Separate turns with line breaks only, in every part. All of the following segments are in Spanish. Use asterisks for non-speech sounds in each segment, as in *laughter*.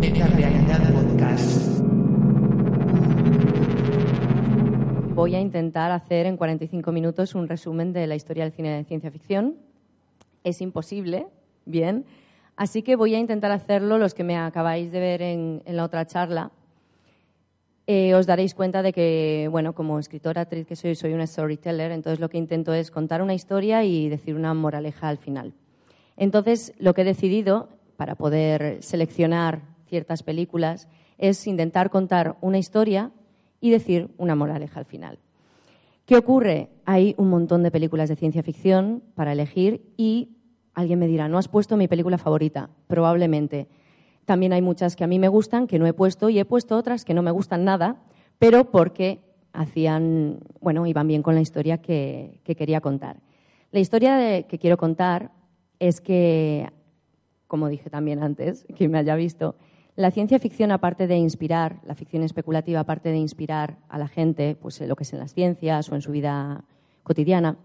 Realidad Podcast.
Voy a intentar hacer en 45 minutos un resumen de la historia del cine de ciencia ficción. Es imposible, bien. Así que voy a intentar hacerlo los que me acabáis de ver en, en la otra charla. Eh, os daréis cuenta de que, bueno, como escritora, actriz que soy, soy una storyteller, entonces lo que intento es contar una historia y decir una moraleja al final. Entonces, lo que he decidido para poder seleccionar ciertas películas es intentar contar una historia y decir una moraleja al final. ¿Qué ocurre? Hay un montón de películas de ciencia ficción para elegir y alguien me dirá, ¿no has puesto mi película favorita? Probablemente. También hay muchas que a mí me gustan, que no he puesto, y he puesto otras que no me gustan nada, pero porque hacían, bueno, iban bien con la historia que, quería contar. La historia que quiero contar es que, como dije también antes, *laughs* quien me haya visto, la ciencia ficción, aparte de inspirar, la ficción especulativa, aparte de inspirar a la gente, pues lo que es en las ciencias o en su vida cotidiana,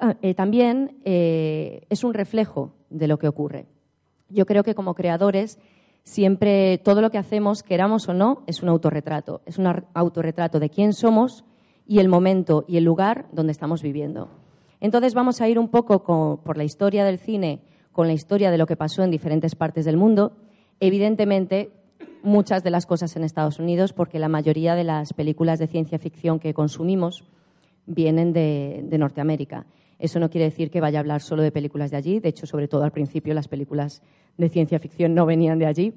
ah, eh, también eh, es un reflejo de lo que ocurre. Yo creo que como creadores siempre todo lo que hacemos, queramos o no, es un autorretrato. Es un autorretrato de quién somos y el momento y el lugar donde estamos viviendo. Entonces vamos a ir un poco por la historia del cine, con la historia de lo que pasó en diferentes partes del mundo. Evidentemente, muchas de las cosas en Estados Unidos, porque la mayoría de las películas de ciencia ficción que consumimos vienen de Norteamérica. Eso no quiere decir que vaya a hablar solo de películas de allí. De hecho, sobre todo al principio, las películas de ciencia ficción no venían de allí.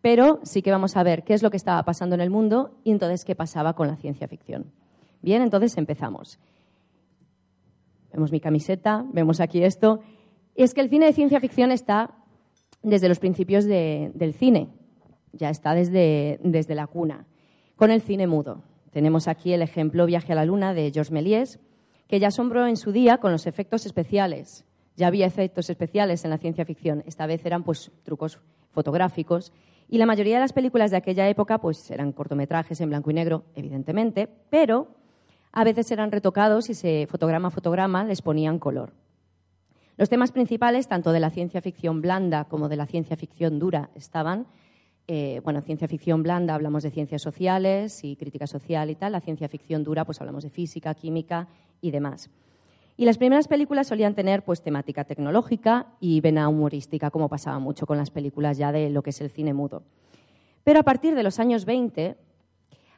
Pero sí que vamos a ver qué es lo que estaba pasando en el mundo y entonces qué pasaba con la ciencia ficción. Bien, entonces empezamos. Vemos mi camiseta, vemos aquí esto. es que el cine de ciencia ficción está desde los principios del cine, ya está desde, desde la cuna, con el cine mudo. Tenemos aquí el ejemplo Viaje a la Luna de Georges Méliès, que ya asombró en su día con los efectos especiales. Ya había efectos especiales en la ciencia ficción. Esta vez eran pues trucos fotográficos y la mayoría de las películas de aquella época pues eran cortometrajes en blanco y negro, evidentemente, pero a veces eran retocados y se fotograma a fotograma les ponían color. Los temas principales, tanto de la ciencia ficción blanda como de la ciencia ficción dura, estaban eh, bueno, ciencia ficción blanda hablamos de ciencias sociales y crítica social y tal. La ciencia ficción dura, pues hablamos de física, química y demás. Y las primeras películas solían tener pues temática tecnológica y vena humorística, como pasaba mucho con las películas ya de lo que es el cine mudo. Pero a partir de los años 20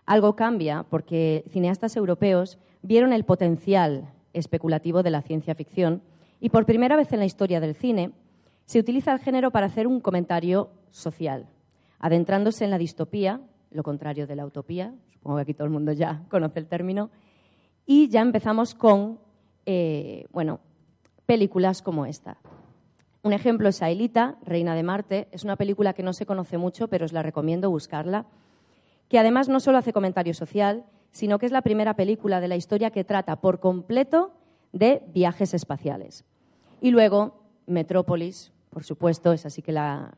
algo cambia porque cineastas europeos vieron el potencial especulativo de la ciencia ficción y por primera vez en la historia del cine se utiliza el género para hacer un comentario social, adentrándose en la distopía, lo contrario de la utopía, supongo que aquí todo el mundo ya *laughs* conoce el término, y ya empezamos con, eh, bueno, películas como esta. Un ejemplo es Aelita, Reina de Marte. Es una película que no se conoce mucho, pero os la recomiendo buscarla, que además no solo hace comentario social, sino que es la primera película de la historia que trata por completo de viajes espaciales. Y luego, Metrópolis, por supuesto, es así que la,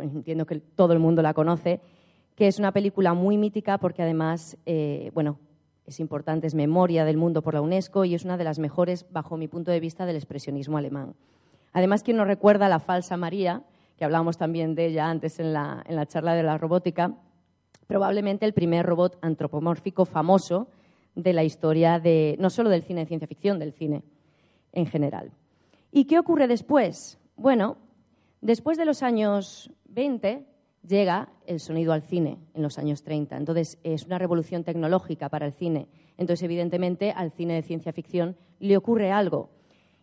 entiendo que todo el mundo la conoce, que es una película muy mítica porque además, eh, bueno, es importante, es memoria del mundo por la UNESCO y es una de las mejores, bajo mi punto de vista, del expresionismo alemán. Además, quien nos recuerda la falsa María, que hablábamos también de ella antes en la, en la charla de la robótica, probablemente el primer robot antropomórfico famoso de la historia de, no solo del cine de ciencia ficción, del cine en general. ¿Y qué ocurre después? Bueno, después de los años 20 llega el sonido al cine en los años 30. Entonces, es una revolución tecnológica para el cine. Entonces, evidentemente, al cine de ciencia ficción le ocurre algo.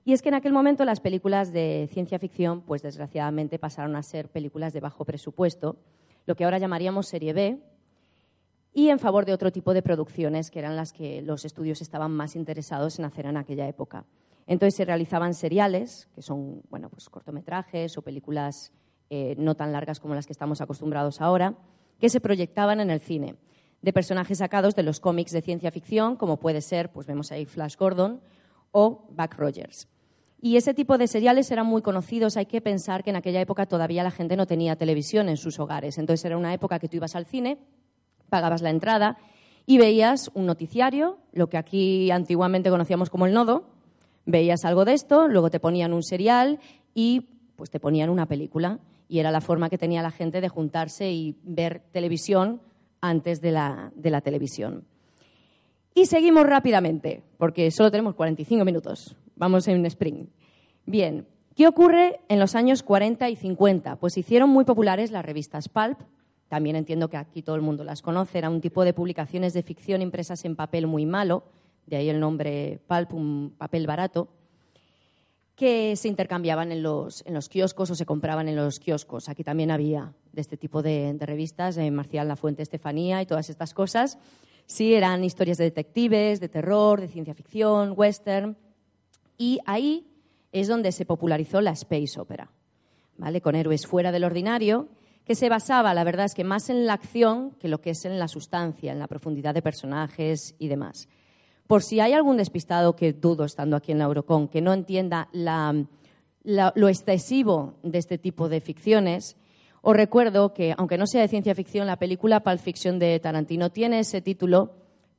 Y es que en aquel momento las películas de ciencia ficción, pues desgraciadamente pasaron a ser películas de bajo presupuesto, lo que ahora llamaríamos serie B, y en favor de otro tipo de producciones que eran las que los estudios estaban más interesados en hacer en aquella época. Entonces se realizaban seriales, que son bueno, pues cortometrajes o películas eh, no tan largas como las que estamos acostumbrados ahora, que se proyectaban en el cine, de personajes sacados de los cómics de ciencia ficción, como puede ser, pues vemos ahí Flash Gordon o Buck Rogers. Y ese tipo de seriales eran muy conocidos. Hay que pensar que en aquella época todavía la gente no tenía televisión en sus hogares. Entonces era una época que tú ibas al cine, pagabas la entrada y veías un noticiario, lo que aquí antiguamente conocíamos como el nodo. Veías algo de esto, luego te ponían un serial y pues te ponían una película y era la forma que tenía la gente de juntarse y ver televisión antes de la, de la televisión. Y seguimos rápidamente, porque solo tenemos 45 minutos. Vamos en un sprint. Bien, ¿qué ocurre en los años 40 y 50? Pues hicieron muy populares las revistas Pulp. También entiendo que aquí todo el mundo las conoce. Era un tipo de publicaciones de ficción impresas en papel muy malo, de ahí el nombre Pulp, un papel barato que se intercambiaban en los, en los kioscos o se compraban en los kioscos. Aquí también había de este tipo de, revistas, de Marcial La Fuente Estefanía y todas estas cosas. Sí, eran historias de detectives, de terror, de ciencia ficción, western. Y ahí es donde se popularizó la space opera, ¿vale? con héroes fuera del ordinario, que se basaba, la verdad es que más en la acción que lo que es en la sustancia, en la profundidad de personajes y demás. Por si hay algún despistado que dudo estando aquí en la Eurocon, que no entienda lo excesivo de este tipo de ficciones, os recuerdo que, aunque no sea de ciencia ficción, la película Pulp Fiction de Tarantino tiene ese título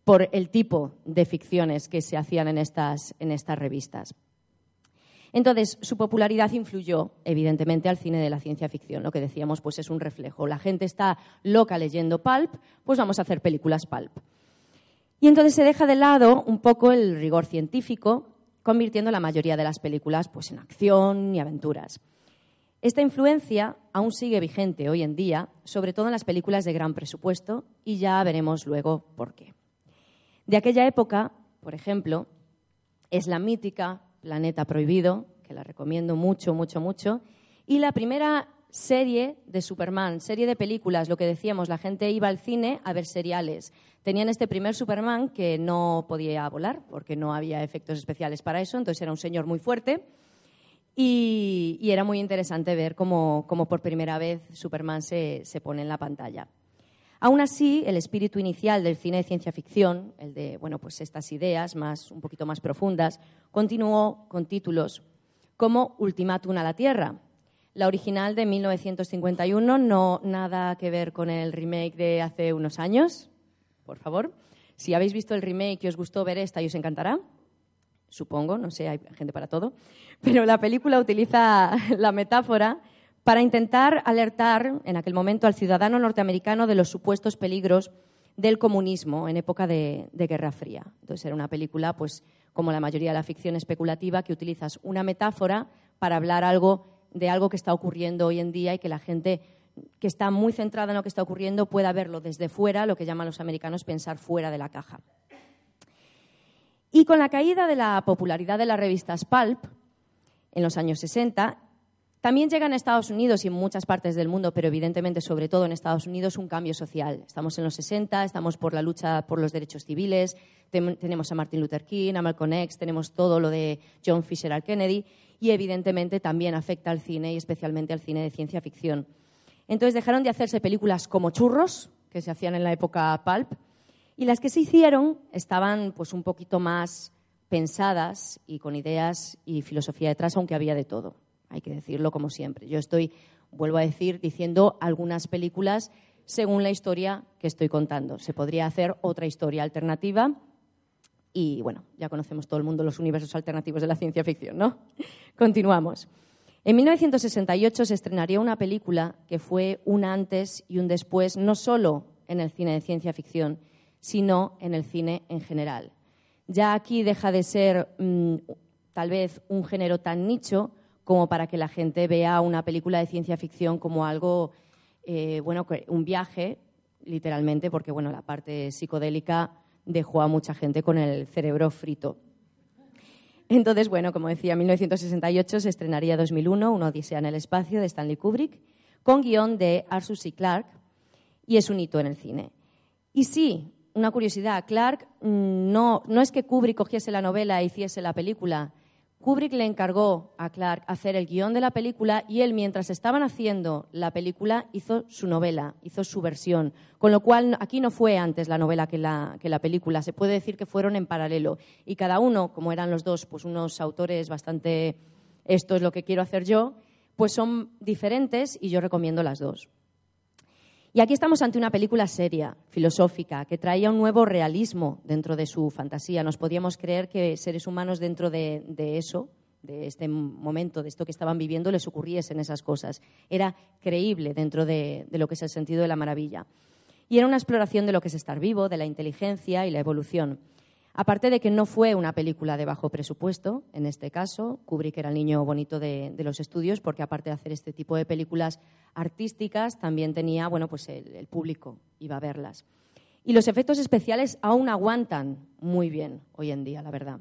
por el tipo de ficciones que se hacían en estas, en estas revistas. Entonces, su popularidad influyó, evidentemente, al cine de la ciencia ficción. Lo que decíamos, pues es un reflejo. La gente está loca leyendo pulp, pues vamos a hacer películas pulp. Y entonces se deja de lado un poco el rigor científico, convirtiendo la mayoría de las películas pues, en acción y aventuras. Esta influencia aún sigue vigente hoy en día, sobre todo en las películas de gran presupuesto, y ya veremos luego por qué. De aquella época, por ejemplo, es la mítica Planeta Prohibido, que la recomiendo mucho, mucho, mucho, y la primera serie de Superman, serie de películas, lo que decíamos, la gente iba al cine a ver seriales. Tenían este primer Superman que no podía volar porque no había efectos especiales para eso, entonces era un señor muy fuerte y, era muy interesante ver cómo, por primera vez Superman se, se, pone en la pantalla. Aún así, el espíritu inicial del cine de ciencia ficción, el de bueno, pues estas ideas más, un poquito más profundas, continuó con títulos como Ultimátum a la Tierra, la original de 1951, no nada que ver con el remake de hace unos años, por favor. Si habéis visto el remake y os gustó ver esta y os encantará, supongo, no sé, hay gente para todo, pero la película utiliza *laughs* la metáfora para intentar alertar en aquel momento al ciudadano norteamericano de los supuestos peligros del comunismo en época de, de, Guerra Fría. Entonces era una película, pues, como la mayoría de la ficción especulativa, que utilizas una metáfora para hablar algo de algo que está ocurriendo hoy en día y que la gente que está muy centrada en lo que está ocurriendo pueda verlo desde fuera, lo que llaman los americanos pensar fuera de la caja. Y con la caída de la popularidad de las revistas Pulp en los años 60, también llega en Estados Unidos y en muchas partes del mundo, pero evidentemente sobre todo en Estados Unidos, un cambio social. Estamos en los 60, estamos por la lucha por los derechos civiles, tenemos a Martin Luther King, a Malcolm X, tenemos todo lo de John Fisher al Kennedy y evidentemente también afecta al cine y especialmente al cine de ciencia ficción. Entonces dejaron de hacerse películas como churros, que se hacían en la época pulp, y las que se hicieron estaban pues un poquito más pensadas y con ideas y filosofía detrás, aunque había de todo. Hay que decirlo como siempre. Yo estoy, vuelvo a decir, diciendo algunas películas según la historia que estoy contando. Se podría hacer otra historia alternativa y bueno, ya conocemos todo el mundo los universos alternativos de la ciencia ficción, ¿no? *laughs* Continuamos. En 1968 se estrenaría una película que fue un antes y un después, no solo en el cine de ciencia ficción, sino en el cine en general. Ya aquí deja de ser mm, tal vez un género tan nicho como para que la gente vea una película de ciencia ficción como algo, eh, bueno, un viaje, literalmente, porque bueno, la parte psicodélica dejó a mucha gente con el cerebro frito. Entonces, bueno, como decía, en 1968 se estrenaría 2001, Una odisea en el espacio, de Stanley Kubrick, con guion de Arthur C. Clarke, y es un hito en el cine. Y sí, una curiosidad, Clarke mm, no, no es que Kubrick cogiese la novela e hiciese la película, Kubrick le encargó a Clark hacer el guion de la película y él, mientras estaban haciendo la película, hizo su novela, hizo su versión. Con lo cual, aquí no fue antes la novela que la, que la película. Se puede decir que fueron en paralelo. Y cada uno, como eran los dos, pues unos autores bastante, esto es lo que quiero hacer yo, pues son diferentes y yo recomiendo las dos. Y aquí estamos ante una película seria, filosófica, que traía un nuevo realismo dentro de su fantasía. Nos podíamos creer que seres humanos dentro de, eso, de este momento, de esto que estaban viviendo, les ocurriesen esas cosas. Era creíble dentro de, lo que es el sentido de la maravilla. Y era una exploración de lo que es estar vivo, de la inteligencia y la evolución. Aparte de que no fue una película de bajo presupuesto, en este caso, Kubrick era el niño bonito de, los estudios, porque aparte de hacer este tipo de películas artísticas, también tenía, bueno, pues el, público iba a verlas. Y los efectos especiales aún aguantan muy bien hoy en día, la verdad.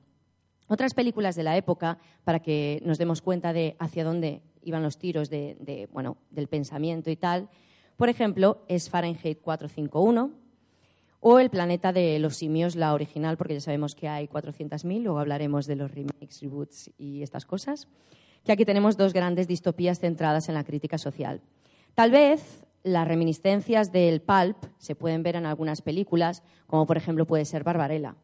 Otras películas de la época, para que nos demos cuenta de hacia dónde iban los tiros de, bueno, del pensamiento y tal, por ejemplo, es Fahrenheit 451, o El planeta de los simios, la original, porque ya sabemos que hay 400.000, luego hablaremos de los remakes, reboots y estas cosas, que aquí tenemos dos grandes distopías centradas en la crítica social. Tal vez las reminiscencias del pulp se pueden ver en algunas películas, como por ejemplo puede ser Barbarella,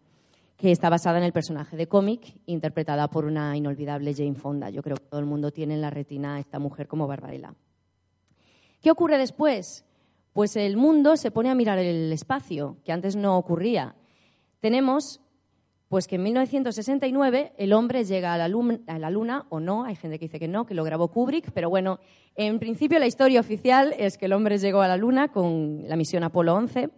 que está basada en el personaje de cómic interpretada por una inolvidable Jane Fonda. Yo creo que todo el mundo tiene en la retina a esta mujer como Barbarella. ¿Qué ocurre después? Pues el mundo se pone a mirar el espacio, que antes no ocurría. Tenemos pues que en 1969 el hombre llega a la, luna, o no, hay gente que dice que no, que lo grabó Kubrick, pero bueno, en principio la historia oficial es que el hombre llegó a la luna con la misión Apolo 11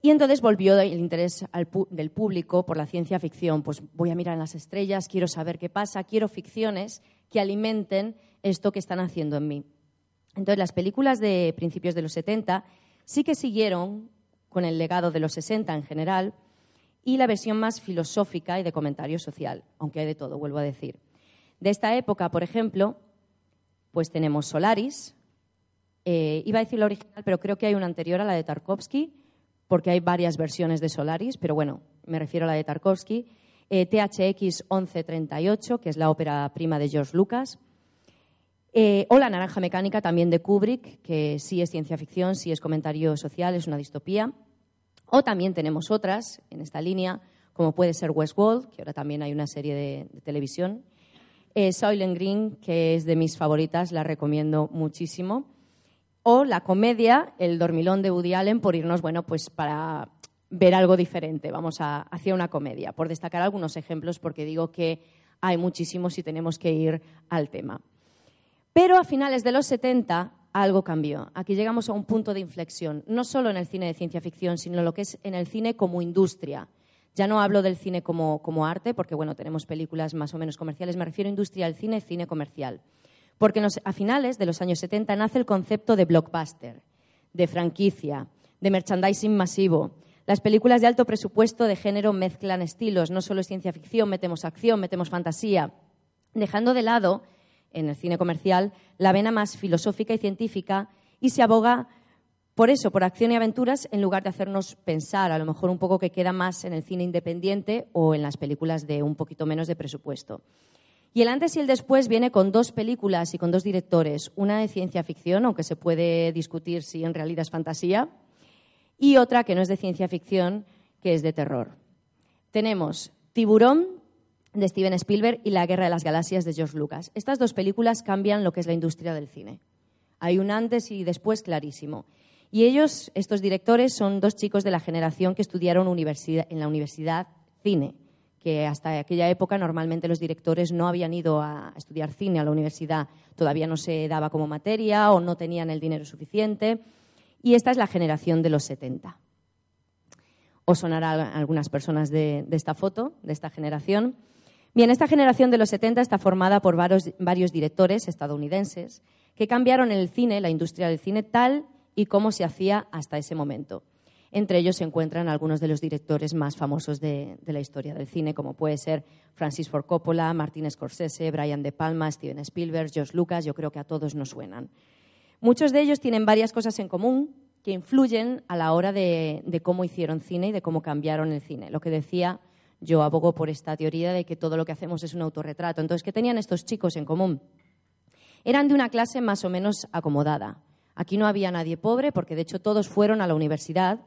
y entonces volvió el interés del público por la ciencia ficción. Pues voy a mirar en las estrellas, quiero saber qué pasa, quiero ficciones que alimenten esto que están haciendo en mí. Entonces, las películas de principios de los 70 sí que siguieron con el legado de los 60 en general y la versión más filosófica y de comentario social, aunque hay de todo, vuelvo a decir. De esta época, por ejemplo, pues tenemos Solaris. Eh, iba a decir la original, pero creo que hay una anterior a la de Tarkovsky, porque hay varias versiones de Solaris, pero bueno, me refiero a la de Tarkovsky. Eh, THX 1138, que es la ópera prima de George Lucas. Eh, o La Naranja Mecánica, también de Kubrick, que sí es ciencia ficción, sí es comentario social, es una distopía. O también tenemos otras en esta línea, como puede ser Westworld, que ahora también hay una serie de, televisión. Eh, Green, que es de mis favoritas, la recomiendo muchísimo. O la comedia El dormilón de Woody Allen, por irnos, bueno, pues para ver algo diferente. Vamos a, hacia una comedia, por destacar algunos ejemplos, porque digo que hay muchísimos y tenemos que ir al tema. Pero a finales de los 70 algo cambió. Aquí llegamos a un punto de inflexión, no solo en el cine de ciencia ficción, sino lo que es en el cine como industria. Ya no hablo del cine como, arte, porque bueno, tenemos películas más o menos comerciales, me refiero a industria del cine, cine comercial. Porque a finales de los años 70 nace el concepto de blockbuster, de franquicia, de merchandising masivo. Las películas de alto presupuesto de género mezclan estilos, no solo es ciencia ficción, metemos acción, metemos fantasía, dejando de lado en el cine comercial la vena más filosófica y científica y se aboga por eso, por acción y aventuras, en lugar de hacernos pensar, a lo mejor un poco que queda más en el cine independiente o en las películas de un poquito menos de presupuesto. Y el antes y el después viene con dos películas y con dos directores, una de ciencia ficción, aunque se puede discutir si en realidad es fantasía, y otra que no es de ciencia ficción, que es de terror. Tenemos Tiburón de Steven Spielberg y La Guerra de las Galaxias de George Lucas. Estas dos películas cambian lo que es la industria del cine. Hay un antes y después clarísimo. Y ellos, estos directores, son dos chicos de la generación que estudiaron en la universidad cine, que hasta aquella época normalmente los directores no habían ido a estudiar cine a la universidad, todavía no se daba como materia o no tenían el dinero suficiente. Y esta es la generación de los 70. Os sonará algunas personas de esta foto, de esta generación. Bien, esta generación de los 70 está formada por varios, directores estadounidenses que cambiaron el cine, la industria del cine, tal y como se hacía hasta ese momento. Entre ellos se encuentran algunos de los directores más famosos de, la historia del cine, como puede ser Francis Ford Coppola, Martin Scorsese, Brian De Palma, Steven Spielberg, George Lucas, yo creo que a todos nos suenan. Muchos de ellos tienen varias cosas en común que influyen a la hora de, de cómo hicieron cine y de cómo cambiaron el cine. Lo que decía yo abogo por esta teoría de que todo lo que hacemos es un autorretrato. Entonces, ¿qué tenían estos chicos en común? Eran de una clase más o menos acomodada. Aquí no había nadie pobre porque, de hecho, todos fueron a la universidad,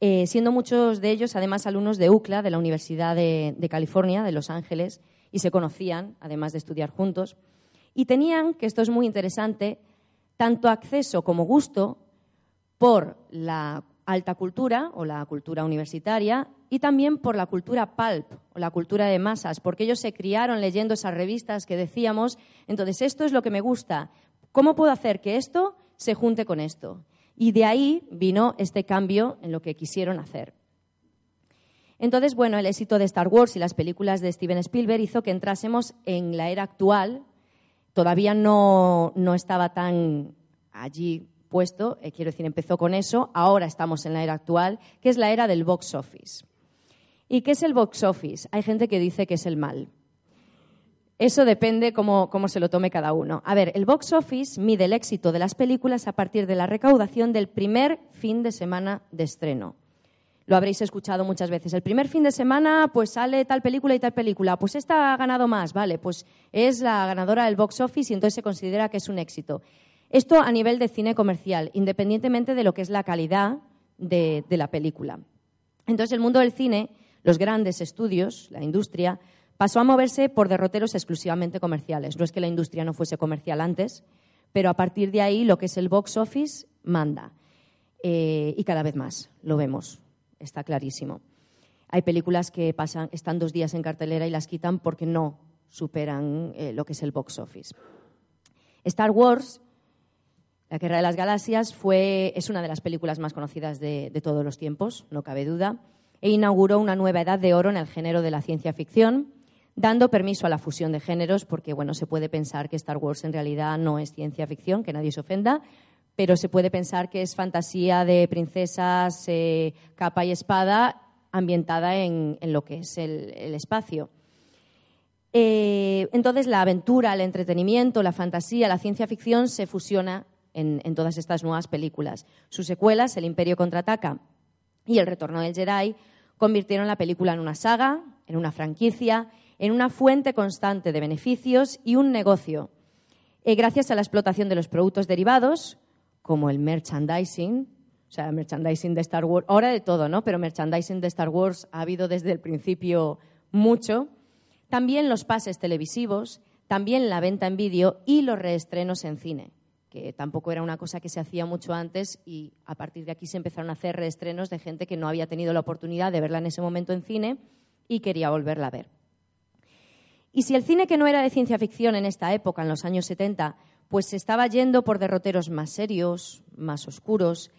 eh, siendo muchos de ellos, además, alumnos de UCLA, de la Universidad de, California, de Los Ángeles, y se conocían, además de estudiar juntos. Y tenían, que esto es muy interesante, tanto acceso como gusto por la alta cultura o la cultura universitaria y también por la cultura pulp o la cultura de masas, porque ellos se criaron leyendo esas revistas que decíamos, entonces esto es lo que me gusta, ¿cómo puedo hacer que esto se junte con esto? Y de ahí vino este cambio en lo que quisieron hacer. Entonces, bueno, el éxito de Star Wars y las películas de Steven Spielberg hizo que entrásemos en la era actual. Todavía no, no estaba tan allí puesto, eh, quiero decir, empezó con eso, ahora estamos en la era actual, que es la era del box office. ¿Y qué es el box office? Hay gente que dice que es el mal. Eso depende cómo, cómo, se lo tome cada uno. A ver, el box office mide el éxito de las películas a partir de la recaudación del primer fin de semana de estreno. Lo habréis escuchado muchas veces. El primer fin de semana, pues sale tal película y tal película. Pues esta ha ganado más, vale, pues es la ganadora del box office y entonces se considera que es un éxito. Esto a nivel de cine comercial, independientemente de lo que es la calidad de, la película. Entonces, el mundo del cine, los grandes estudios, la industria, pasó a moverse por derroteros exclusivamente comerciales. No es que la industria no fuese comercial antes, pero a partir de ahí lo que es el box office manda. Eh, y cada vez más lo vemos está clarísimo. Hay películas que pasan, están dos días en cartelera y las quitan porque no superan eh, lo que es el box office. Star Wars, La Guerra de las Galaxias, fue, es una de las películas más conocidas de, de todos los tiempos, no cabe duda, e inauguró una nueva edad de oro en el género de la ciencia ficción, dando permiso a la fusión de géneros, porque bueno, se puede pensar que Star Wars en realidad no es ciencia ficción, que nadie se ofenda, pero se puede pensar que es fantasía de princesas, eh, capa y espada, ambientada en, lo que es el, espacio. Eh, entonces, la aventura, el entretenimiento, la fantasía, la ciencia ficción se fusiona en, todas estas nuevas películas. Sus secuelas, El Imperio contraataca y El Retorno del Jedi, convirtieron la película en una saga, en una franquicia, en una fuente constante de beneficios y un negocio. Eh, gracias a la explotación de los productos derivados, como el merchandising, o sea, merchandising de Star Wars, ahora de todo, ¿no? Pero merchandising de Star Wars ha habido desde el principio mucho. También los pases televisivos, también la venta en vídeo y los reestrenos en cine, que tampoco era una cosa que se hacía mucho antes y a partir de aquí se empezaron a hacer reestrenos de gente que no había tenido la oportunidad de verla en ese momento en cine y quería volverla a ver. Y si el cine que no era de ciencia ficción en esta época, en los años 70, pues se estaba yendo por derroteros más serios, más oscuros,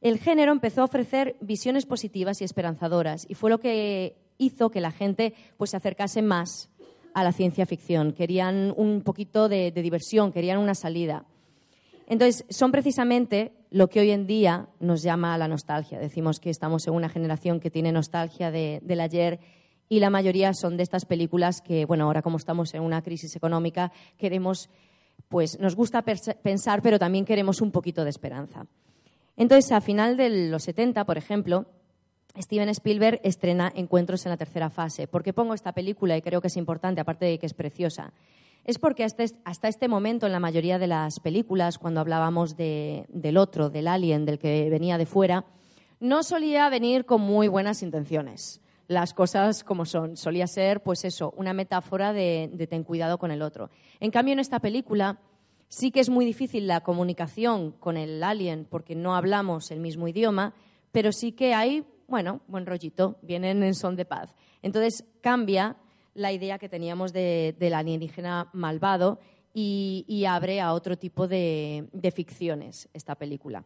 el género empezó a ofrecer visiones positivas y esperanzadoras y fue lo que hizo que la gente pues, se acercase más a la ciencia ficción. Querían un poquito de, diversión, querían una salida. Entonces, son precisamente lo que hoy en día nos llama a la nostalgia. Decimos que estamos en una generación que tiene nostalgia del ayer y la mayoría son de estas películas que, bueno, ahora como estamos en una crisis económica, queremos pues nos gusta pensar, pero también queremos un poquito de esperanza. Entonces, a final de los 70, por ejemplo, Steven Spielberg estrena Encuentros en la tercera fase. ¿Por qué pongo esta película y creo que es importante, aparte de que es preciosa? Es porque hasta este momento, en la mayoría de las películas, cuando hablábamos del otro, del alien, del que venía de fuera, no solía venir con muy buenas intenciones las cosas como son. Solía ser, pues eso, una metáfora de, ten cuidado con el otro. En cambio, en esta película sí que es muy difícil la comunicación con el alien porque no hablamos el mismo idioma, pero sí que hay, bueno, buen rollito, vienen en son de paz. Entonces cambia la idea que teníamos del alienígena malvado y, abre a otro tipo de ficciones esta película.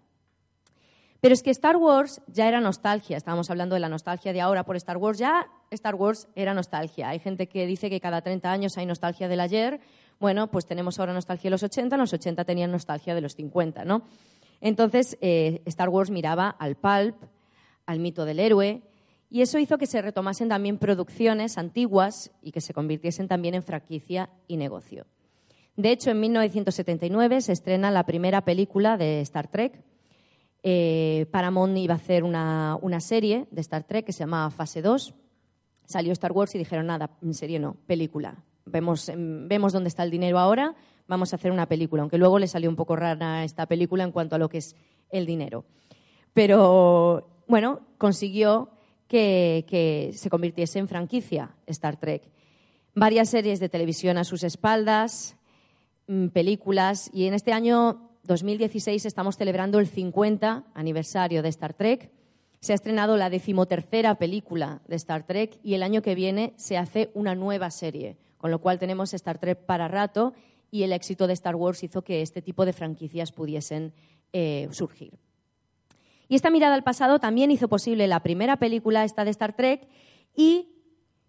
Pero es que Star Wars ya era nostalgia, estábamos hablando de la nostalgia de ahora por Star Wars, ya Star Wars era nostalgia. Hay gente que dice que cada 30 años hay nostalgia del ayer, bueno, pues tenemos ahora nostalgia de los 80, los 80 tenían nostalgia de los 50, ¿no? Entonces, eh, Star Wars miraba al pulp, al mito del héroe, y eso hizo que se retomasen también producciones antiguas y que se convirtiesen también en franquicia y negocio. De hecho, en 1979 se estrena la primera película de Star Trek, eh, Paramount iba a hacer una, serie de Star Trek que se llamaba Fase 2. Salió Star Wars y dijeron, nada, en serie no, película. Vemos, em, vemos dónde está el dinero ahora, vamos a hacer una película. Aunque luego le salió un poco rara esta película en cuanto a lo que es el dinero. Pero, bueno, consiguió que, se convirtiese en franquicia Star Trek. Varias series de televisión a sus espaldas, mm, películas, y en este año 2016 estamos celebrando el 50 aniversario de Star Trek Se ha estrenado la decimotercera película de Star Trek y el año que viene se hace una nueva serie, con lo cual tenemos Star Trek para rato y el éxito de Star Wars hizo que este tipo de franquicias pudiesen eh, surgir. Y esta mirada al pasado también hizo posible la primera película, esta de Star Trek, y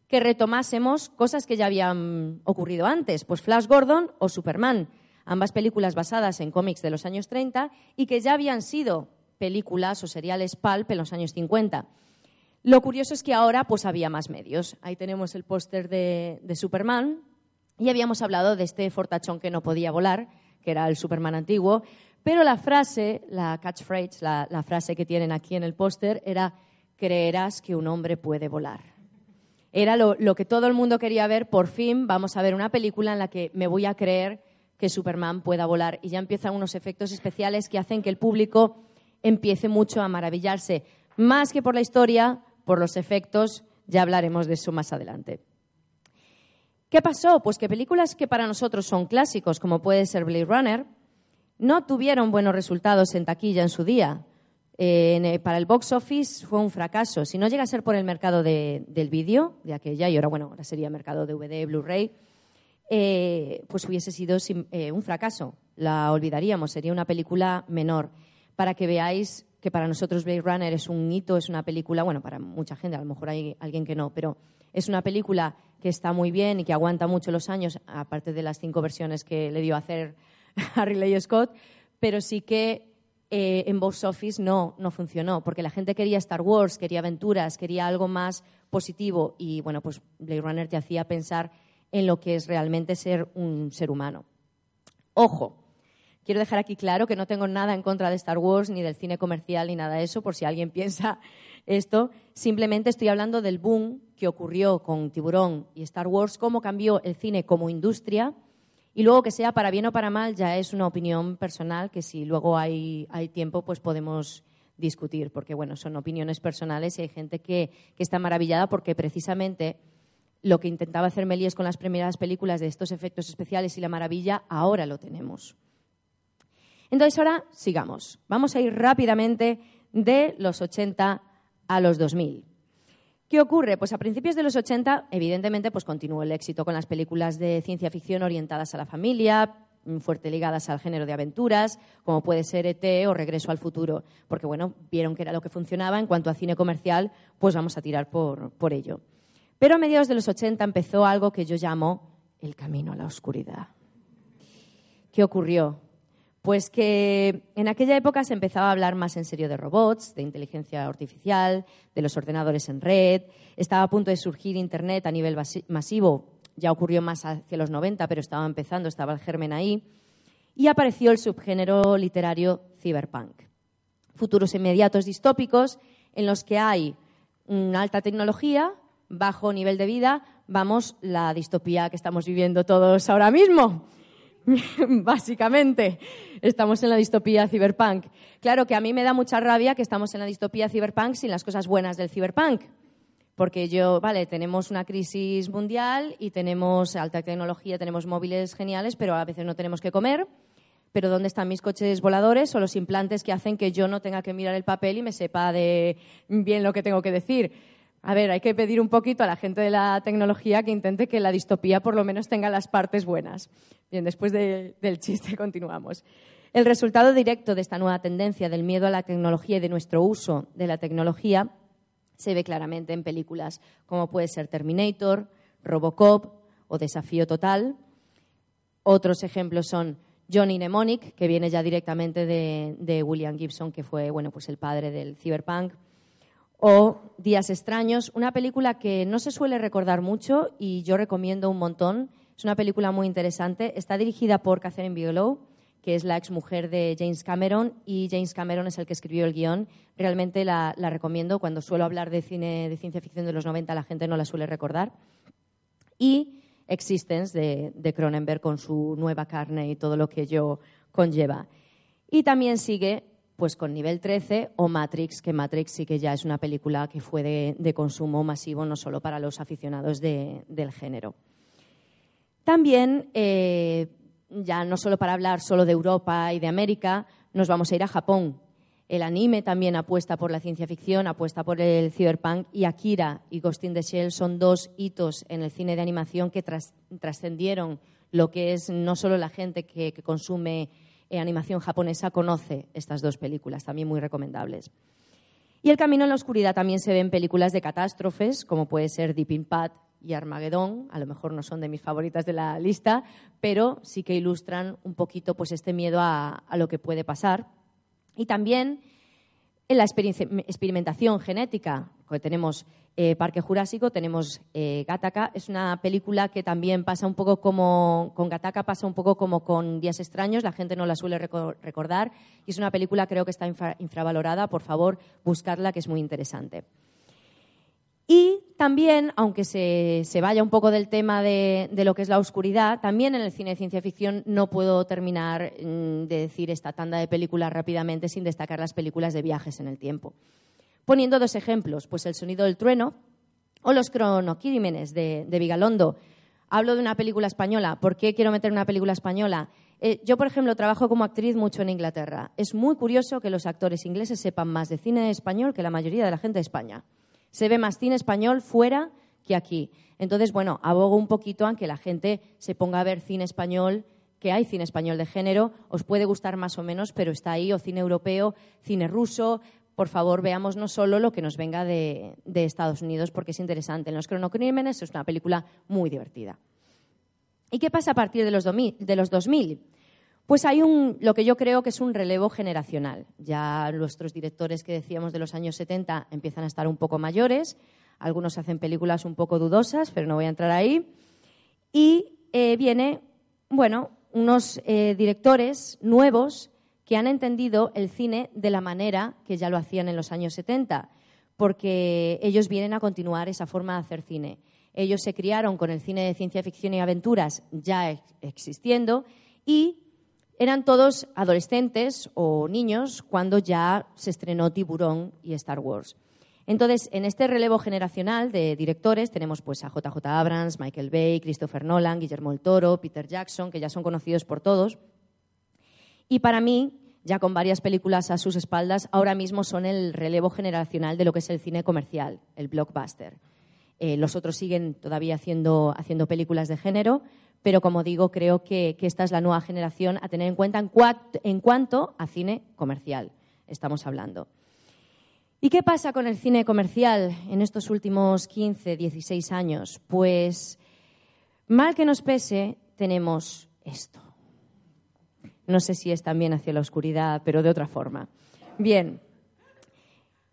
que retomásemos cosas que ya habían ocurrido antes, pues Flash Gordon o Superman, ambas películas basadas en cómics de los años 30 y que ya habían sido películas o seriales pulp en los años 50. Lo curioso es que ahora pues había más medios. Ahí tenemos el póster de, Superman y habíamos hablado de este fortachón que no podía volar, que era el Superman antiguo, pero la frase, la catchphrase, la, la frase que tienen aquí en el póster era creerás que un hombre puede volar. Era lo, lo, que todo el mundo quería ver. Por fin vamos a ver una película en la que me voy a creer que Superman pueda volar. Y ya empiezan unos efectos especiales que hacen que el público empiece mucho a maravillarse. Más que por la historia, por los efectos, ya hablaremos de eso más adelante. ¿Qué pasó? Pues que películas que para nosotros son clásicos, como puede ser Blade Runner, no tuvieron buenos resultados en taquilla en su día. Eh, para el box office fue un fracaso. Si no llega a ser por el mercado del vídeo, de aquella, y ahora, bueno, ahora sería mercado DVD, Blu-ray, eh, pues hubiese sido eh, un fracaso. La olvidaríamos, sería una película menor. Para que veáis que para nosotros Blade Runner es un hito, es una película, bueno, para mucha gente, a lo mejor hay alguien que no, pero es una película que está muy bien y que aguanta mucho los años, aparte de las cinco versiones que le dio a hacer *laughs* a Ridley Scott, pero sí que eh, en box office no, no funcionó, porque la gente quería Star Wars, quería aventuras, quería algo más positivo y bueno, pues Blade Runner te hacía pensar en lo que es realmente ser un ser humano. Ojo, quiero dejar aquí claro que no tengo nada en contra de Star Wars, ni del cine comercial, ni nada de eso, por si alguien *laughs* piensa esto. Simplemente estoy hablando del boom que ocurrió con Tiburón y Star Wars, cómo cambió el cine como industria. Y luego que sea para bien o para mal ya es una opinión personal que si luego hay, tiempo pues podemos discutir, porque bueno, son opiniones personales y hay gente que, que está maravillada porque precisamente lo que intentaba hacer Méliès con las primeras películas de estos efectos especiales y la maravilla, ahora lo tenemos. Entonces, ahora sigamos. Vamos a ir rápidamente de los 80 a los 2000. ¿Qué ocurre? Pues a principios de los 80, evidentemente, pues continuó el éxito con las películas de ciencia ficción orientadas a la familia, mm, fuerte ligadas al género de aventuras, como puede ser ET o Regreso al futuro, porque bueno, vieron que era lo que funcionaba en cuanto a cine comercial, pues vamos a tirar por, por ello. Pero a mediados de los 80 empezó algo que yo llamo el camino a la oscuridad. ¿Qué ocurrió? Pues que en aquella época se empezaba a hablar más en serio de robots, de inteligencia artificial, de los ordenadores en red. Estaba a punto de surgir Internet a nivel masivo. Ya ocurrió más hacia los 90, pero estaba empezando, estaba el germen ahí. Y apareció el subgénero literario cyberpunk. Futuros inmediatos distópicos en los que hay una alta tecnología, bajo nivel de vida, vamos, la distopía que estamos viviendo todos ahora mismo. *laughs* Básicamente, estamos en la distopía cyberpunk. Claro que a mí me da mucha rabia que estamos en la distopía cyberpunk sin las cosas buenas del cyberpunk. Porque yo, vale, tenemos una crisis mundial y tenemos alta tecnología, tenemos móviles geniales, pero a veces no tenemos que comer. Pero ¿dónde están mis coches voladores o los implantes que hacen que yo no tenga que mirar el papel y me sepa de bien lo que tengo que decir? A ver, hay que pedir un poquito a la gente de la tecnología que intente que la distopía por lo menos tenga las partes buenas. Bien, después del chiste *laughs* continuamos. El resultado directo de esta nueva tendencia del miedo a la tecnología y de nuestro uso de la tecnología se ve claramente en películas como puede ser Terminator, Robocop o Desafío Total. Otros ejemplos son Johnny Mnemonic, que viene ya directamente de, William Gibson, que fue bueno, pues el padre del cyberpunk o Días extraños, una película que no se suele recordar mucho y yo recomiendo un montón. Es una película muy interesante. Está dirigida por Catherine Bigelow, que es la exmujer de James Cameron, y James Cameron es el que escribió el guion. Realmente la, recomiendo. Cuando suelo hablar de cine de ciencia ficción de los 90, la gente no la suele recordar. Y Existence de, de Cronenberg con su nueva carne y todo lo que ello conlleva. Y también sigue pues con nivel 13 o Matrix, que Matrix sí que ya es una película que fue de, consumo masivo no solo para los aficionados del género. También, eh, ya no solo para hablar solo de Europa y de América, nos vamos a ir a Japón. El anime también apuesta por la ciencia ficción, apuesta por el cyberpunk y Akira y Ghost in the Shell son dos hitos en el cine de animación que trascendieron lo que es no solo la gente que, consume animación japonesa conoce estas dos películas, también muy recomendables. Y El Camino en la Oscuridad también se ve en películas de catástrofes, como puede ser Deep Impact y Armagedón. A lo mejor no son de mis favoritas de la lista, pero sí que ilustran un poquito pues, este miedo a lo que puede pasar. Y también en la experimentación genética, que tenemos eh, Parque Jurásico, tenemos eh, Gattaca. Es una película que también pasa un poco como con Gattaca, pasa un poco como con Días Extraños. La gente no la suele recordar y es una película creo que está infravalorada. Por favor, buscarla, que es muy interesante. Y también, aunque se, vaya un poco del tema de, lo que es la oscuridad, también en el cine de ciencia ficción no puedo terminar mm, de decir esta tanda de películas rápidamente sin destacar las películas de viajes en el tiempo. Poniendo dos ejemplos, pues El sonido del trueno o Los cronocrímenes de, Vigalondo. Hablo de una película española. ¿Por qué quiero meter una película española? Eh, yo, por ejemplo, trabajo como actriz mucho en Inglaterra. Es muy curioso que los actores ingleses sepan más de cine español que la mayoría de la gente de España. Se ve más cine español fuera que aquí. Entonces, bueno, abogo un poquito a que la gente se ponga a ver cine español, que hay cine español de género, os puede gustar más o menos, pero está ahí, o cine europeo, cine ruso. Por favor, veamos no solo lo que nos venga de, Estados Unidos, porque es interesante. En Los cronocrímenes es una película muy divertida. ¿Y qué pasa a partir de los, de los 2000? Pues hay un, lo que yo creo que es un relevo generacional. Ya nuestros directores que decíamos de los años 70 empiezan a estar un poco mayores, algunos hacen películas un poco dudosas, pero no voy a entrar ahí. Y eh, viene, bueno, unos eh, directores nuevos que han entendido el cine de la manera que ya lo hacían en los años 70, porque ellos vienen a continuar esa forma de hacer cine. Ellos se criaron con el cine de ciencia ficción y aventuras ya existiendo y eran todos adolescentes o niños cuando ya se estrenó Tiburón y Star Wars. Entonces, en este relevo generacional de directores tenemos pues a JJ Abrams, Michael Bay, Christopher Nolan, Guillermo el Toro, Peter Jackson, que ya son conocidos por todos. Y para mí, ya con varias películas a sus espaldas, ahora mismo son el relevo generacional de lo que es el cine comercial, el blockbuster. Eh, los otros siguen todavía haciendo, haciendo películas de género, pero como digo, creo que, esta es la nueva generación a tener en cuenta en, cuanto a cine comercial estamos hablando. ¿Y qué pasa con el cine comercial en estos últimos 15, 16 años? Pues, mal que nos pese, tenemos esto. No sé si es también hacia la oscuridad, pero de otra forma. Bien,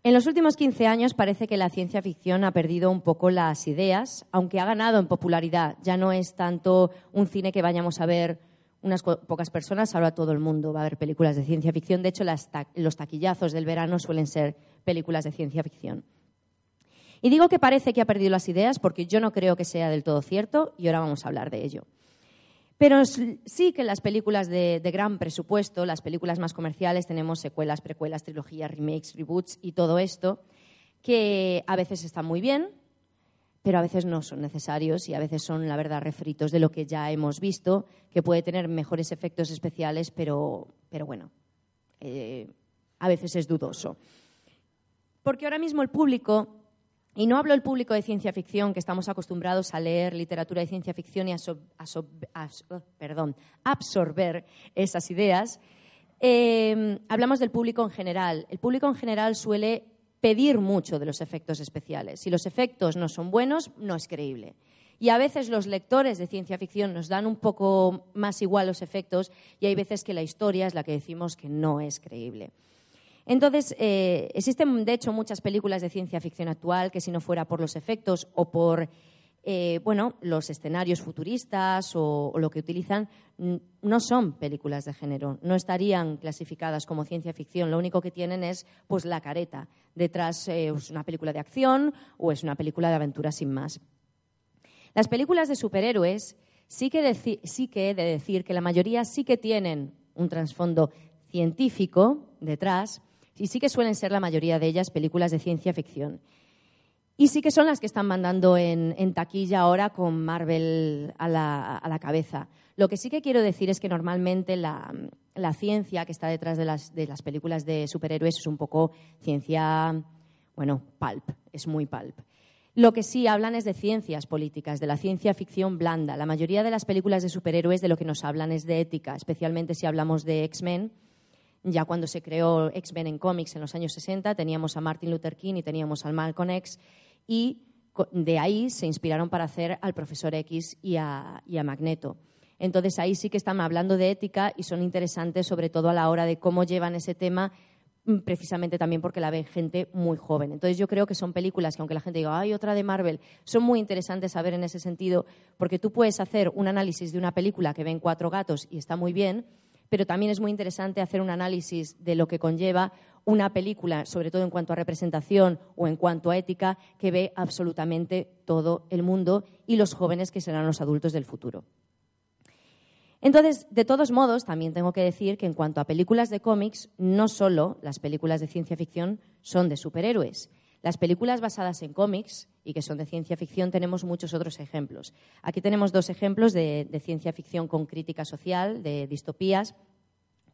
en los últimos 15 años parece que la ciencia ficción ha perdido un poco las ideas, aunque ha ganado en popularidad. Ya no es tanto un cine que vayamos a ver unas pocas personas, ahora todo el mundo va a ver películas de ciencia ficción. De hecho, los taquillazos del verano suelen ser películas de ciencia ficción. Y digo que parece que ha perdido las ideas porque yo no creo que sea del todo cierto y ahora vamos a hablar de ello. Pero sí que las películas de, gran presupuesto, las películas más comerciales, tenemos secuelas, precuelas, trilogías, remakes, reboots y todo esto, que a veces están muy bien, pero a veces no son necesarios y a veces son, la verdad, refritos de lo que ya hemos visto, que puede tener mejores efectos especiales, pero, pero bueno, eh, a veces es dudoso. Porque ahora mismo el público y no hablo del público de ciencia ficción, que estamos acostumbrados a leer literatura de ciencia ficción y a, oh, absorber esas ideas. Em, hablamos del público en general. El público en general suele pedir mucho de los efectos especiales. Si los efectos no son buenos, no es creíble. Y a veces los lectores de ciencia ficción nos dan un poco más igual los efectos y hay veces que la historia es la que decimos que no es creíble. Entonces, eh, existen, de hecho, muchas películas de ciencia ficción actual que si no fuera por los efectos o por eh, bueno, los escenarios futuristas o, lo que utilizan no son películas de género, no estarían clasificadas como ciencia ficción. Lo único que tienen es pues la careta. Detrás eh, es una película de acción o es una película de aventura sin más. Las películas de superhéroes sí que, sí que he de decir que la mayoría sí que tienen un trasfondo científico detrás, y sí que suelen ser la mayoría de ellas películas de ciencia ficción. Y sí que son las que están mandando en, taquilla ahora con Marvel a la, cabeza. Lo que sí que quiero decir es que normalmente la, ciencia que está detrás de las, de las películas de superhéroes es un poco ciencia, bueno, pulp, es muy pulp. Lo que sí hablan es de ciencias políticas, de la ciencia ficción blanda. La mayoría de las películas de superhéroes de lo que nos hablan es de ética, especialmente si hablamos de X-Men. Ya cuando se creó X-Men en cómics en los años 60, teníamos a Martin Luther King y teníamos al Malcolm X, y de ahí se inspiraron para hacer al Profesor X y a, y a Magneto. Entonces ahí sí que están hablando de ética y son interesantes sobre todo a la hora de cómo llevan ese tema Mm, precisamente también porque la ve gente muy joven. Entonces yo creo que son películas que aunque la gente diga, hay otra de Marvel, son muy interesantes saber en ese sentido, porque tú puedes hacer un análisis de una película que ven cuatro gatos y está muy bien, pero también es muy interesante hacer un análisis de lo que conlleva una película, sobre todo en cuanto a representación o en cuanto a ética, que ve absolutamente todo el mundo y los jóvenes que serán los adultos del futuro. Entonces, de todos modos, también tengo que decir que en cuanto a películas de cómics, no solo las películas de ciencia ficción son de superhéroes. Las películas basadas en cómics y que son de ciencia ficción tenemos muchos otros ejemplos. Aquí tenemos dos ejemplos de, ciencia ficción con crítica social, de distopías.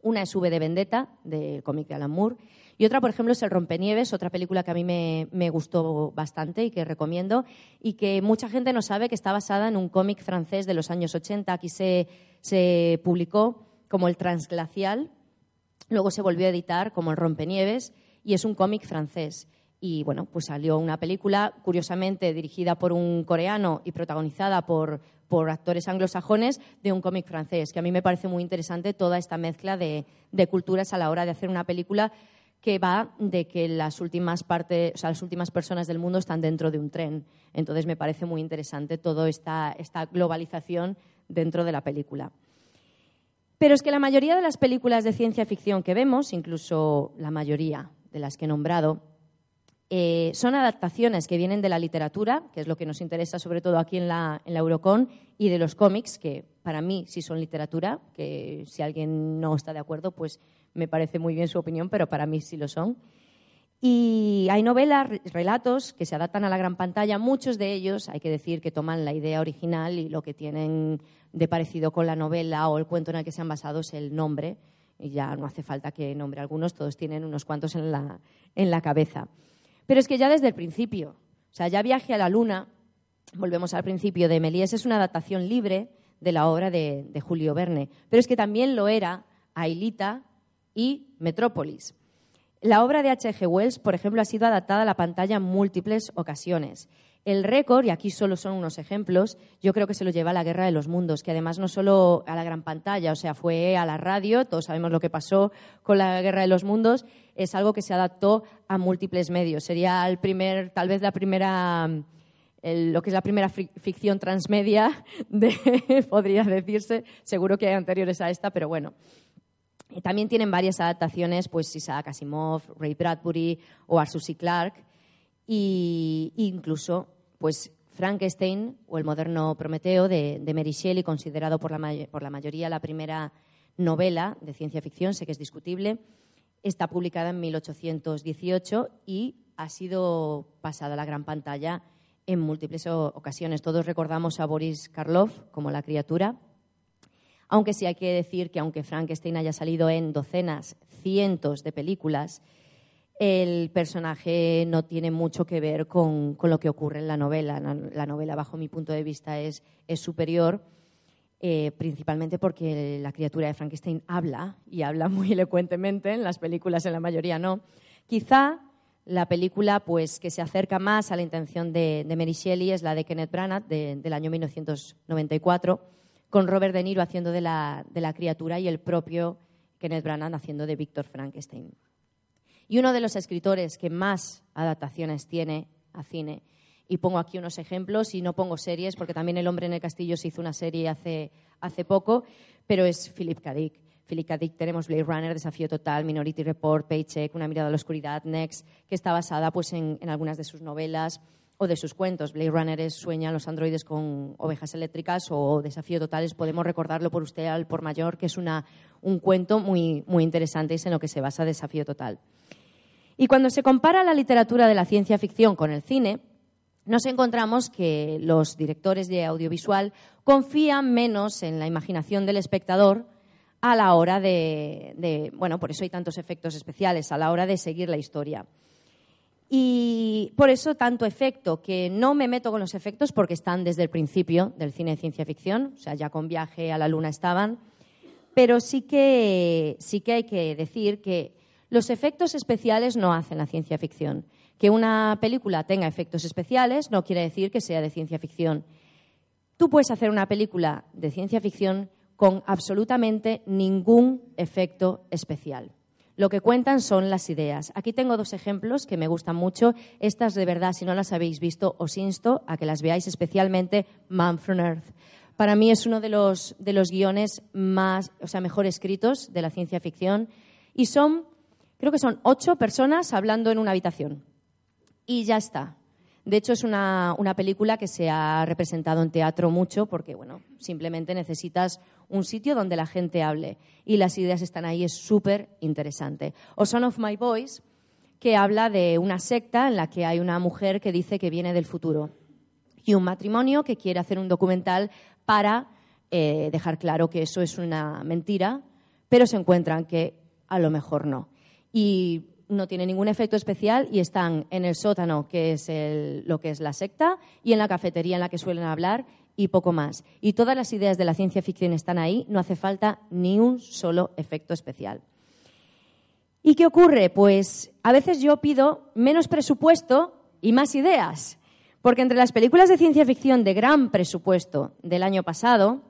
Una es V de Vendetta, del cómic de Alan Moore, y otra, por ejemplo, es El Rompenieves, otra película que a mí me, gustó bastante y que recomiendo, y que mucha gente no sabe que está basada en un cómic francés de los años 80. Aquí se, se publicó como El Transglacial, luego se volvió a editar como El Rompenieves, y es un cómic francés. Y bueno, pues salió una película, curiosamente dirigida por un coreano y protagonizada por, por actores anglosajones, de un cómic francés, que a mí me parece muy interesante toda esta mezcla de, culturas a la hora de hacer una película que va de que las últimas partes, o sea, las últimas personas del mundo están dentro de un tren. Entonces me parece muy interesante toda esta, esta globalización dentro de la película. Pero es que la mayoría de las películas de ciencia ficción que vemos, incluso la mayoría de las que he nombrado, eh, son adaptaciones que vienen de la literatura, que es lo que nos interesa sobre todo aquí en la, en la Eurocon, y de los cómics, que para mí sí son literatura, que si alguien no está de acuerdo, pues me parece muy bien su opinión, pero para mí sí lo son. Y hay novelas, relatos que se adaptan a la gran pantalla. Muchos de ellos, hay que decir, que toman la idea original y lo que tienen de parecido con la novela o el cuento en el que se han basado es el nombre. Y ya no hace falta que nombre algunos, todos tienen unos cuantos en la, en la cabeza. Pero es que ya desde el principio, o sea, ya Viaje a la Luna, volvemos al principio de Melíes, es una adaptación libre de la obra de, de Julio Verne. Pero es que también lo era Ailita y Metrópolis. La obra de H.G. Wells, por ejemplo, ha sido adaptada a la pantalla en múltiples ocasiones. El récord, y aquí solo son unos ejemplos, yo creo que se lo lleva a la Guerra de los Mundos, que además no solo a la gran pantalla, o sea, fue a la radio, todos sabemos lo que pasó con la Guerra de los Mundos, es algo que se adaptó a múltiples medios. Sería el primer, tal vez la primera, lo que es la primera ficción transmedia, *laughs* podría decirse. Seguro que hay anteriores a esta, pero bueno. También tienen varias adaptaciones, pues Isaac Asimov, Ray Bradbury o Arthur C. Clarke, e incluso pues Frankenstein o el moderno Prometeo de, Mary Shelley, considerado por la, por la mayoría la primera novela de ciencia ficción, sé que es discutible, está publicada en 1818 y ha sido pasada a la gran pantalla en múltiples ocasiones. Todos recordamos a Boris Karloff como la criatura, aunque sí hay que decir que aunque Frankenstein haya salido en docenas, cientos de películas, el personaje no tiene mucho que ver con, lo que ocurre en la novela. La, novela, bajo mi punto de vista, es, superior, eh, principalmente porque la criatura de Frankenstein habla y habla *laughs* muy elocuentemente, en las películas en la mayoría no. Quizá la película pues, que se acerca más a la intención de, Mary Shelley es la de Kenneth Branagh del año 1994 con Robert De Niro haciendo de la, criatura y el propio Kenneth Branagh haciendo de Víctor Frankenstein. Y uno de los escritores que más adaptaciones tiene a cine, y pongo aquí unos ejemplos, y no pongo series, porque también El hombre en el castillo se hizo una serie hace, hace poco, pero es Philip K. Dick. Philip K. Dick tenemos Blade Runner, Desafío Total, Minority Report, Paycheck, Una mirada a la oscuridad, Next, que está basada pues, en, en algunas de sus novelas o de sus cuentos. Blade Runner es Sueña los androides con ovejas eléctricas o Desafío Totales. Podemos recordarlo por usted al por mayor, que es una, un cuento muy, muy interesante y es en lo que se basa Desafío Total. Y cuando se compara la literatura de la ciencia ficción con el cine, nos encontramos que los directores de audiovisual confían menos en la imaginación del espectador a la hora de, bueno, por eso hay tantos efectos especiales, a la hora de seguir la historia. Y por eso tanto efecto, que no me meto con los efectos porque están desde el principio del cine de ciencia ficción, o sea, ya con viaje a la luna estaban, pero sí que, sí que hay que decir que los efectos especiales no hacen la ciencia ficción. Que una película tenga efectos especiales no quiere decir que sea de ciencia ficción. Tú puedes hacer una película de ciencia ficción con absolutamente ningún efecto especial. Lo que cuentan son las ideas. Aquí tengo dos ejemplos que me gustan mucho. Estas, de verdad, si no las habéis visto, os insto a que las veáis, especialmente Man from Earth. Para mí es uno de los, de los guiones más, o sea, mejor escritos de la ciencia ficción. Y son, creo que son ocho personas hablando en una habitación. Y ya está. De hecho, es una, película que se ha representado en teatro mucho porque, bueno, simplemente necesitas un sitio donde la gente hable y las ideas están ahí, es súper interesante. O Son of My Boys, que habla de una secta en la que hay una mujer que dice que viene del futuro y un matrimonio que quiere hacer un documental para eh, dejar claro que eso es una mentira, pero se encuentran que a lo mejor no. Y no tiene ningún efecto especial y están en el sótano, que es lo que es la secta, y en la cafetería en la que suelen hablar y poco más. Y todas las ideas de la ciencia ficción están ahí, no hace falta ni un solo efecto especial. ¿Y qué ocurre? Pues a veces yo pido menos presupuesto y más ideas, porque entre las películas de ciencia ficción de gran presupuesto del año pasado,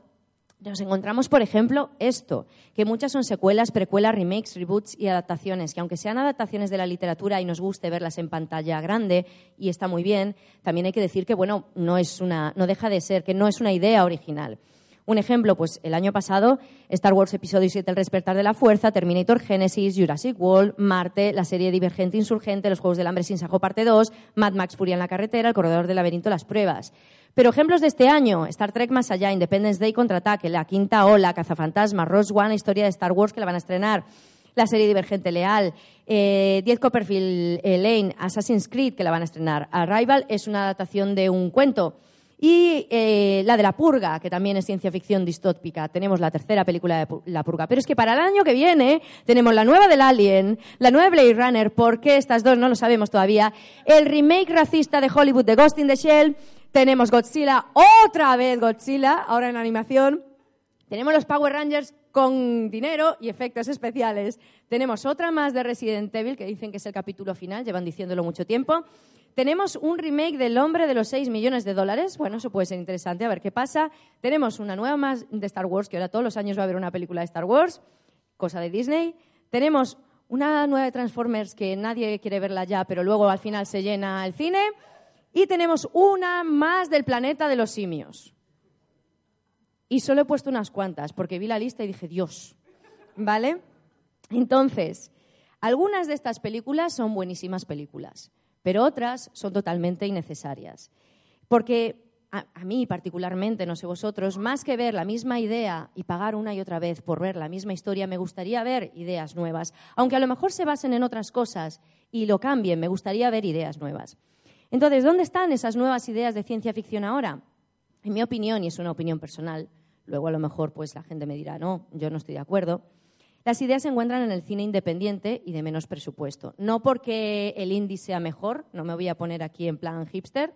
nos encontramos, por ejemplo, esto, que muchas son secuelas, precuelas, remakes, reboots y adaptaciones, que aunque sean adaptaciones de la literatura y nos guste verlas en pantalla grande y está muy bien, también hay que decir que bueno, no es una no deja de ser que no es una idea original. Un ejemplo, pues el año pasado, Star Wars Episodio 7, El despertar de la fuerza, Terminator Genesis, Jurassic World, Marte, la serie Divergente Insurgente, Los Juegos del Hambre sin Sajo parte 2, Mad Max Furia en la carretera, El corredor del laberinto, Las pruebas. Pero ejemplos de este año, Star Trek Más Allá, Independence Day Contraataque, La Quinta Ola, Cazafantasmas, Rose One, Historia de Star Wars que la van a estrenar, la serie Divergente Leal, eh, 10 Copperfield eh, Lane, Assassin's Creed que la van a estrenar, Arrival es una adaptación de un cuento y eh, la de La Purga, que también es ciencia ficción distópica. Tenemos la tercera película de La Purga. Pero es que para el año que viene tenemos la nueva del Alien, la nueva Blade Runner, ¿por qué estas dos no lo sabemos todavía? El remake racista de Hollywood de Ghost in the Shell, tenemos Godzilla, otra vez Godzilla, ahora en animación. Tenemos los Power Rangers con dinero y efectos especiales. Tenemos otra más de Resident Evil, que dicen que es el capítulo final, llevan diciéndolo mucho tiempo. Tenemos un remake del hombre de los 6 millones de dólares. Bueno, eso puede ser interesante, a ver qué pasa. Tenemos una nueva más de Star Wars, que ahora todos los años va a haber una película de Star Wars, cosa de Disney. Tenemos una nueva de Transformers que nadie quiere verla ya, pero luego al final se llena el cine. Y tenemos una más del planeta de los simios. Y solo he puesto unas cuantas, porque vi la lista y dije, Dios, ¿vale? Entonces, algunas de estas películas son buenísimas películas, pero otras son totalmente innecesarias. Porque a, mí particularmente, no sé vosotros, más que ver la misma idea y pagar una y otra vez por ver la misma historia, me gustaría ver ideas nuevas. Aunque a lo mejor se basen en otras cosas y lo cambien, me gustaría ver ideas nuevas. Entonces, ¿dónde están esas nuevas ideas de ciencia ficción ahora? En mi opinión, y es una opinión personal, luego a lo mejor pues la gente me dirá, no, yo no estoy de acuerdo, las ideas se encuentran en el cine independiente y de menos presupuesto. No porque el indie sea mejor, no me voy a poner aquí en plan hipster,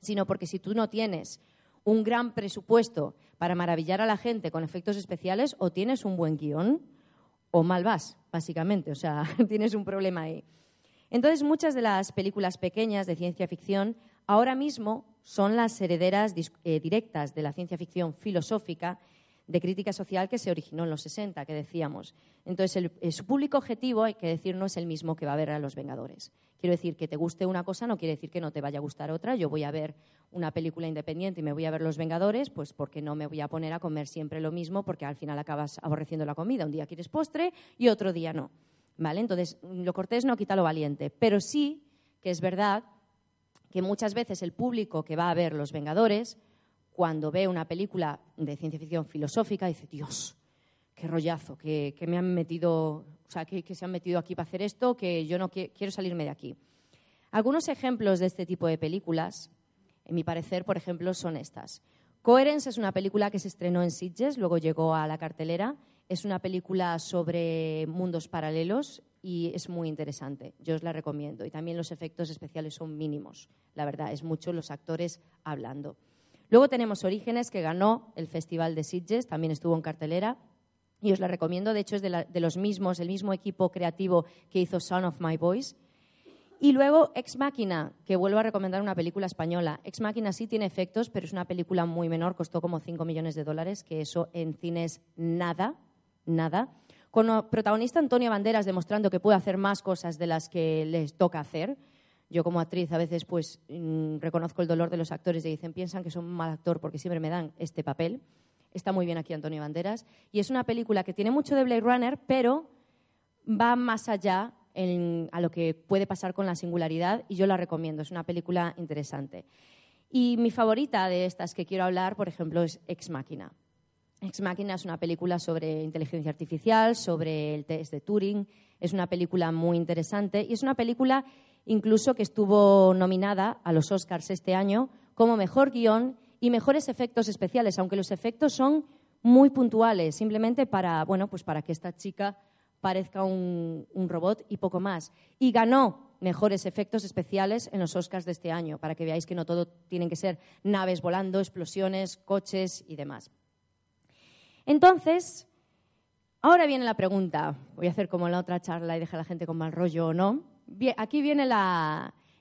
sino porque si tú no tienes un gran presupuesto para maravillar a la gente con efectos especiales, o tienes un buen guion o mal vas, básicamente. O sea, *laughs* tienes un problema ahí. Entonces, muchas de las películas pequeñas de ciencia ficción ahora mismo son las herederas eh, directas de la ciencia ficción filosófica de crítica social que se originó en los 60, que decíamos. Entonces, eh, su público objetivo, hay que decir, no es el mismo que va a ver a Los Vengadores. Quiero decir, que te guste una cosa no quiere decir que no te vaya a gustar otra. Yo voy a ver una película independiente y me voy a ver Los Vengadores, pues porque no me voy a poner a comer siempre lo mismo, porque al final acabas aborreciendo la comida. Un día quieres postre y otro día no. ¿vale? Entonces, lo cortés no quita lo valiente, pero sí que es verdad que muchas veces el público que va a ver Los Vengadores, cuando ve una película de ciencia ficción filosófica, dice, Dios, qué rollazo, que, me han metido, o sea, que, se han metido aquí para hacer esto, que yo no quiero salirme de aquí. Algunos ejemplos de este tipo de películas, en mi parecer, por ejemplo, son estas. Coherence es una película que se estrenó en Sitges, luego llegó a la cartelera Es una película sobre mundos paralelos y es muy interesante. Yo os la recomiendo. Y también los efectos especiales son mínimos. La verdad, es mucho los actores hablando. Luego tenemos Orígenes, que ganó el Festival de Sitges, también estuvo en cartelera. Y os la recomiendo, de hecho es de, los mismos, el mismo equipo creativo que hizo Son of My Voice. Y luego Ex Máquina, que vuelvo a recomendar una película española. Ex Máquina sí tiene efectos, pero es una película muy menor, costó como 5 millones de dólares, que eso en cines nada, nada. Con el protagonista Antonio Banderas demostrando que puede hacer más cosas de las que les toca hacer. Yo como actriz a veces pues mm, reconozco el dolor de los actores y dicen, piensan que son mal actor porque siempre me dan este papel. Está muy bien aquí Antonio Banderas. Y es una película que tiene mucho de Blade Runner, pero va más allá a lo que puede pasar con la singularidad y yo la recomiendo, es una película interesante. Y mi favorita de estas que quiero hablar, por ejemplo, es Ex Máquina. Ex Máquina es una película sobre inteligencia artificial, sobre el test de Turing, es una película muy interesante y es una película incluso que estuvo nominada a los Oscars este año como mejor guion y mejores efectos especiales, aunque los efectos son muy puntuales, simplemente para, bueno, pues para que esta chica parezca un, robot y poco más. Y ganó mejores efectos especiales en los Oscars de este año, para que veáis que no todo tienen que ser naves volando, explosiones, coches y demás. Entonces, ahora viene la pregunta. Voy a hacer como en la otra charla y dejar a la gente con mal rollo o no. Aquí viene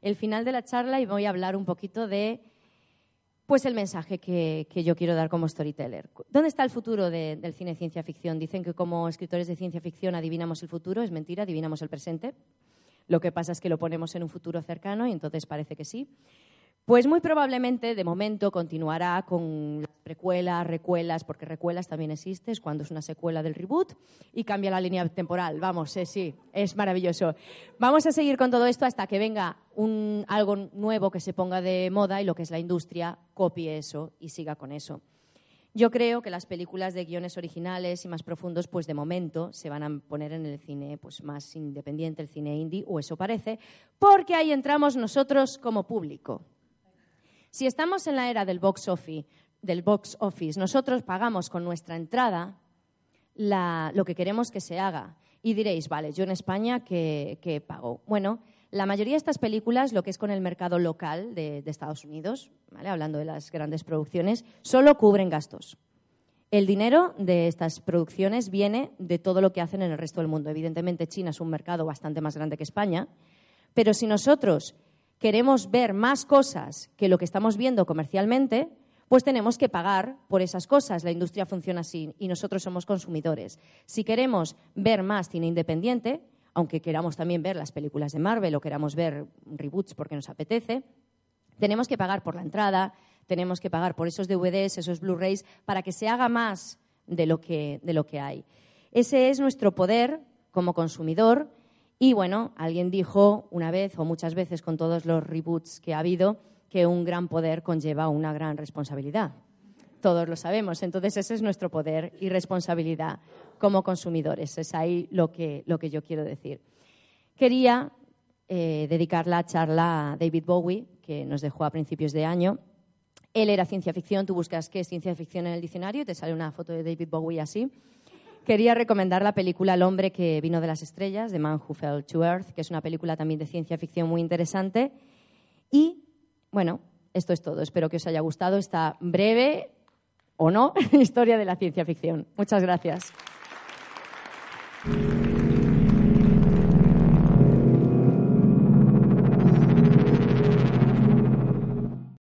el final de la charla y voy a hablar un poquito de pues el mensaje que, yo quiero dar como storyteller. ¿Dónde está el futuro del cine de ciencia ficción? Dicen que como escritores de ciencia ficción adivinamos el futuro, es mentira, adivinamos el presente. Lo que pasa es que lo ponemos en un futuro cercano y entonces parece que sí. Pues muy probablemente, de momento, continuará con las precuelas, recuelas, porque recuelas también existe, es cuando es una secuela del reboot y cambia la línea temporal. Vamos, sí, sí, es maravilloso. Vamos a seguir con todo esto hasta que venga algo nuevo que se ponga de moda y lo que es la industria copie eso y siga con eso. Yo creo que las películas de guiones originales y más profundos, pues de momento se van a poner en el cine pues, más independiente, el cine indie, o eso parece, porque ahí entramos nosotros como público. Si estamos en la era del box office, del box office nosotros pagamos con nuestra entrada lo que queremos que se haga. Y diréis, vale, yo en España, ¿qué, pago? Bueno, la mayoría de estas películas, lo que es con el mercado local de, Estados Unidos, hablando de las grandes producciones, solo cubren gastos. El dinero de estas producciones viene de todo lo que hacen en el resto del mundo. Evidentemente, China es un mercado bastante más grande que España, pero si nosotros queremos ver más cosas que lo que estamos viendo comercialmente, pues tenemos que pagar por esas cosas. La industria funciona así y nosotros somos consumidores. Si queremos ver más cine independiente, aunque queramos también ver las películas de Marvel o queramos ver reboots porque nos apetece, tenemos que pagar por la entrada, tenemos que pagar por esos DVDs, esos Blu-rays, para que se haga más de lo que, de lo que hay. Ese es nuestro poder como consumidor y bueno, alguien dijo una vez o muchas veces con todos los reboots que ha habido que un gran poder conlleva una gran responsabilidad. Todos lo sabemos. Entonces ese es nuestro poder y responsabilidad como consumidores. Es ahí lo que, lo que yo quiero decir. Quería eh, dedicar la charla a David Bowie, que nos dejó a principios de año. Él era ciencia ficción. Tú buscas qué es ciencia ficción en el diccionario y te sale una foto de David Bowie así quería recomendar la película El hombre que vino de las estrellas, de Man Who Fell to Earth, que es una película también de ciencia ficción muy interesante. Y bueno, esto es todo. Espero que os haya gustado esta breve o no *laughs* historia de la ciencia ficción. Muchas gracias.